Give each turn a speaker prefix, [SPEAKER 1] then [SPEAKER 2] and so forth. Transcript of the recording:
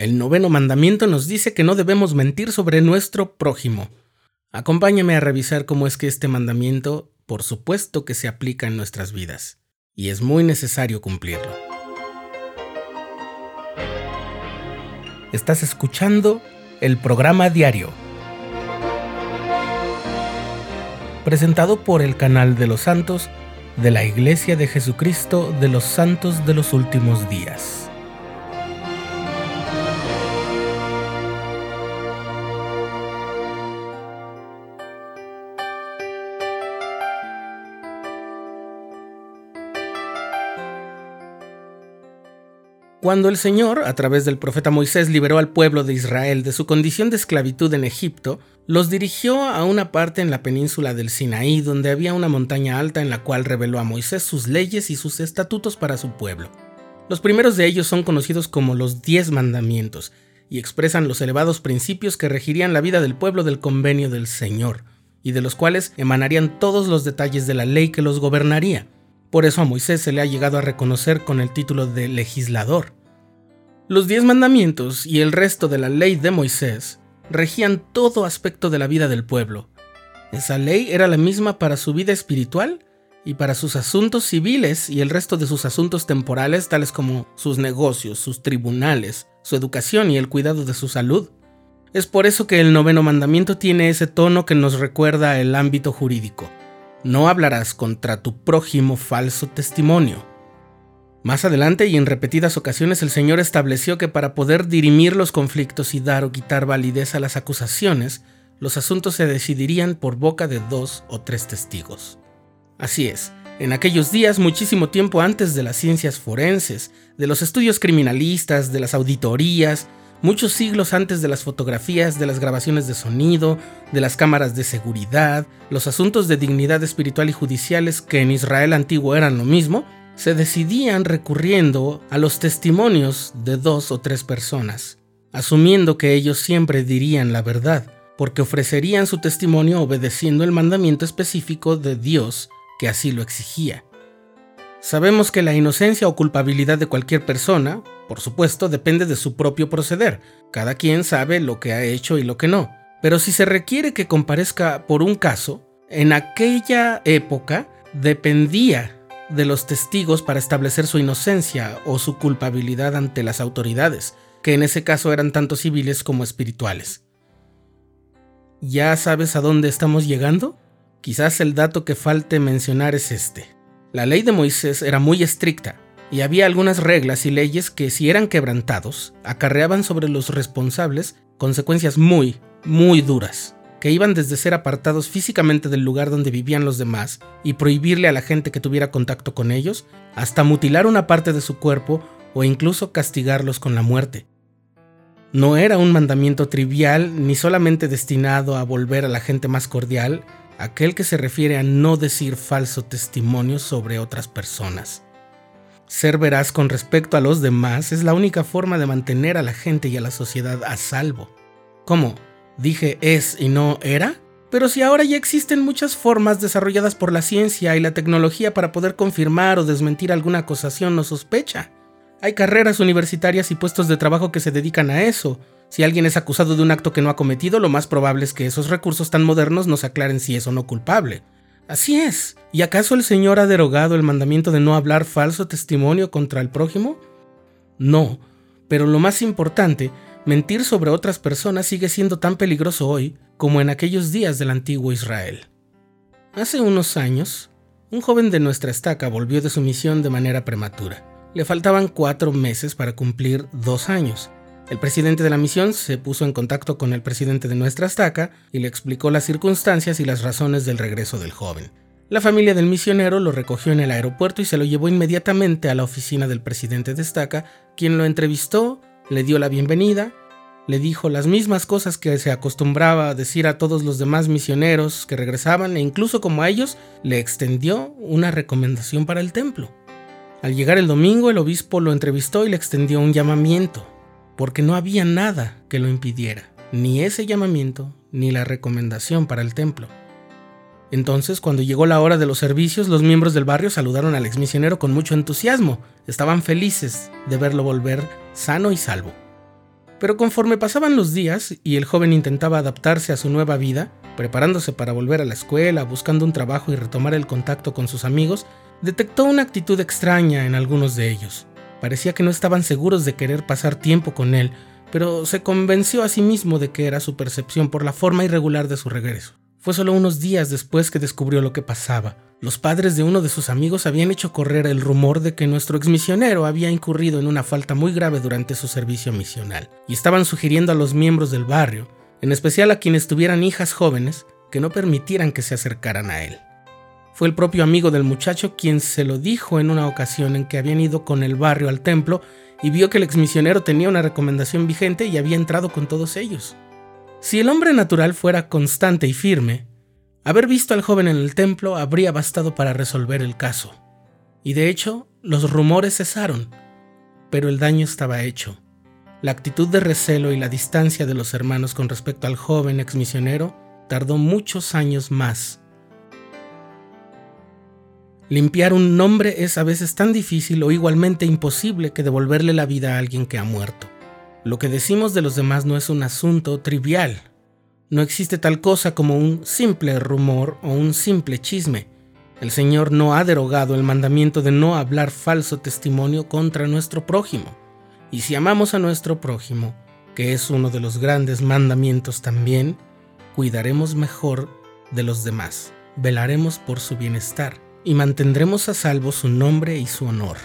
[SPEAKER 1] El noveno mandamiento nos dice que no debemos mentir sobre nuestro prójimo. Acompáñame a revisar cómo es que este mandamiento, por supuesto que se aplica en nuestras vidas, y es muy necesario cumplirlo. Estás escuchando el programa diario, presentado por el canal de los santos de la Iglesia de Jesucristo de los Santos de los Últimos Días. Cuando el Señor, a través del profeta Moisés, liberó al pueblo de Israel de su condición de esclavitud en Egipto, los dirigió a una parte en la península del Sinaí, donde había una montaña alta en la cual reveló a Moisés sus leyes y sus estatutos para su pueblo. Los primeros de ellos son conocidos como los diez mandamientos, y expresan los elevados principios que regirían la vida del pueblo del convenio del Señor, y de los cuales emanarían todos los detalles de la ley que los gobernaría. Por eso a Moisés se le ha llegado a reconocer con el título de legislador. Los diez mandamientos y el resto de la ley de Moisés regían todo aspecto de la vida del pueblo. Esa ley era la misma para su vida espiritual y para sus asuntos civiles y el resto de sus asuntos temporales, tales como sus negocios, sus tribunales, su educación y el cuidado de su salud. Es por eso que el noveno mandamiento tiene ese tono que nos recuerda el ámbito jurídico. No hablarás contra tu prójimo falso testimonio. Más adelante y en repetidas ocasiones el Señor estableció que para poder dirimir los conflictos y dar o quitar validez a las acusaciones, los asuntos se decidirían por boca de dos o tres testigos. Así es, en aquellos días, muchísimo tiempo antes de las ciencias forenses, de los estudios criminalistas, de las auditorías, muchos siglos antes de las fotografías, de las grabaciones de sonido, de las cámaras de seguridad, los asuntos de dignidad espiritual y judiciales que en Israel antiguo eran lo mismo, se decidían recurriendo a los testimonios de dos o tres personas, asumiendo que ellos siempre dirían la verdad, porque ofrecerían su testimonio obedeciendo el mandamiento específico de Dios que así lo exigía. Sabemos que la inocencia o culpabilidad de cualquier persona, por supuesto, depende de su propio proceder. Cada quien sabe lo que ha hecho y lo que no. Pero si se requiere que comparezca por un caso, en aquella época dependía de los testigos para establecer su inocencia o su culpabilidad ante las autoridades, que en ese caso eran tanto civiles como espirituales. ¿Ya sabes a dónde estamos llegando? Quizás el dato que falte mencionar es este. La ley de Moisés era muy estricta y había algunas reglas y leyes que si eran quebrantados, acarreaban sobre los responsables consecuencias muy, muy duras, que iban desde ser apartados físicamente del lugar donde vivían los demás y prohibirle a la gente que tuviera contacto con ellos, hasta mutilar una parte de su cuerpo o incluso castigarlos con la muerte. No era un mandamiento trivial ni solamente destinado a volver a la gente más cordial, aquel que se refiere a no decir falso testimonio sobre otras personas. Ser veraz con respecto a los demás es la única forma de mantener a la gente y a la sociedad a salvo. ¿Cómo? ¿Dije es y no era? Pero si ahora ya existen muchas formas desarrolladas por la ciencia y la tecnología para poder confirmar o desmentir alguna acusación o sospecha. Hay carreras universitarias y puestos de trabajo que se dedican a eso, si alguien es acusado de un acto que no ha cometido, lo más probable es que esos recursos tan modernos nos aclaren si es o no culpable. Así es. ¿Y acaso el Señor ha derogado el mandamiento de no hablar falso testimonio contra el prójimo? No, pero lo más importante, mentir sobre otras personas sigue siendo tan peligroso hoy como en aquellos días del antiguo Israel. Hace unos años, un joven de nuestra estaca volvió de su misión de manera prematura. Le faltaban cuatro meses para cumplir dos años. El presidente de la misión se puso en contacto con el presidente de nuestra estaca y le explicó las circunstancias y las razones del regreso del joven. La familia del misionero lo recogió en el aeropuerto y se lo llevó inmediatamente a la oficina del presidente de estaca, quien lo entrevistó, le dio la bienvenida, le dijo las mismas cosas que se acostumbraba a decir a todos los demás misioneros que regresaban e incluso como a ellos le extendió una recomendación para el templo. Al llegar el domingo el obispo lo entrevistó y le extendió un llamamiento porque no había nada que lo impidiera, ni ese llamamiento, ni la recomendación para el templo. Entonces, cuando llegó la hora de los servicios, los miembros del barrio saludaron al exmisionero con mucho entusiasmo. Estaban felices de verlo volver sano y salvo. Pero conforme pasaban los días y el joven intentaba adaptarse a su nueva vida, preparándose para volver a la escuela, buscando un trabajo y retomar el contacto con sus amigos, detectó una actitud extraña en algunos de ellos. Parecía que no estaban seguros de querer pasar tiempo con él, pero se convenció a sí mismo de que era su percepción por la forma irregular de su regreso. Fue solo unos días después que descubrió lo que pasaba. Los padres de uno de sus amigos habían hecho correr el rumor de que nuestro exmisionero había incurrido en una falta muy grave durante su servicio misional, y estaban sugiriendo a los miembros del barrio, en especial a quienes tuvieran hijas jóvenes, que no permitieran que se acercaran a él. Fue el propio amigo del muchacho quien se lo dijo en una ocasión en que habían ido con el barrio al templo y vio que el exmisionero tenía una recomendación vigente y había entrado con todos ellos. Si el hombre natural fuera constante y firme, haber visto al joven en el templo habría bastado para resolver el caso. Y de hecho, los rumores cesaron, pero el daño estaba hecho. La actitud de recelo y la distancia de los hermanos con respecto al joven exmisionero tardó muchos años más. Limpiar un nombre es a veces tan difícil o igualmente imposible que devolverle la vida a alguien que ha muerto. Lo que decimos de los demás no es un asunto trivial. No existe tal cosa como un simple rumor o un simple chisme. El Señor no ha derogado el mandamiento de no hablar falso testimonio contra nuestro prójimo. Y si amamos a nuestro prójimo, que es uno de los grandes mandamientos también, cuidaremos mejor de los demás, velaremos por su bienestar y mantendremos a salvo su nombre y su honor.